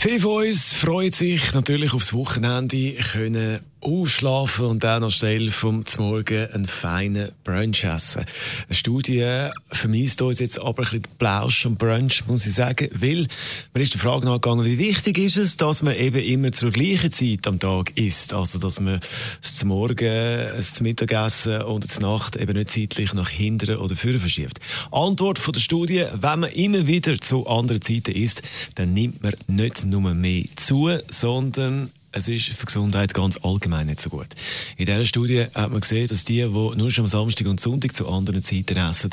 Viele von uns freuen sich natürlich aufs Wochenende, können ausschlafen und dann anstelle vom Morgen einen feinen Brunch essen. Eine Studie vermisst uns jetzt aber ein bisschen Plausch und Brunch, muss ich sagen, weil man ist der Frage nachgegangen, wie wichtig ist es, dass man eben immer zur gleichen Zeit am Tag isst, also dass man das Morgen, das Mittagessen und das Nacht eben nicht zeitlich nach hinten oder vorne verschiebt. Antwort von der Studie, wenn man immer wieder zu anderen Zeiten isst, dann nimmt man nicht nur mehr zu, sondern es ist für die Gesundheit ganz allgemein nicht so gut. In dieser Studie hat man gesehen, dass die, die nur schon am Samstag und Sonntag zu anderen Zeiten essen,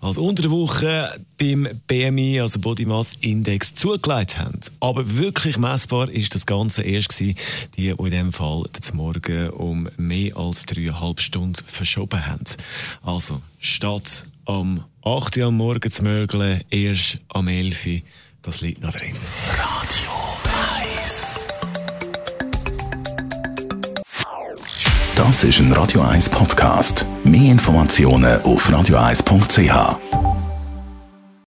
als unter der Woche beim BMI, also Body Mass Index, zugelegt haben. Aber wirklich messbar ist das Ganze erst gewesen, die, die in diesem Fall zum Morgen um mehr als dreieinhalb Stunden verschoben haben. Also, statt am 8 Uhr am Morgen zu mögeln, erst am 11 Uhr, das liegt noch drin. Radio 1. Das ist ein Radio 1 Podcast. Mehr Informationen auf radio1.ch.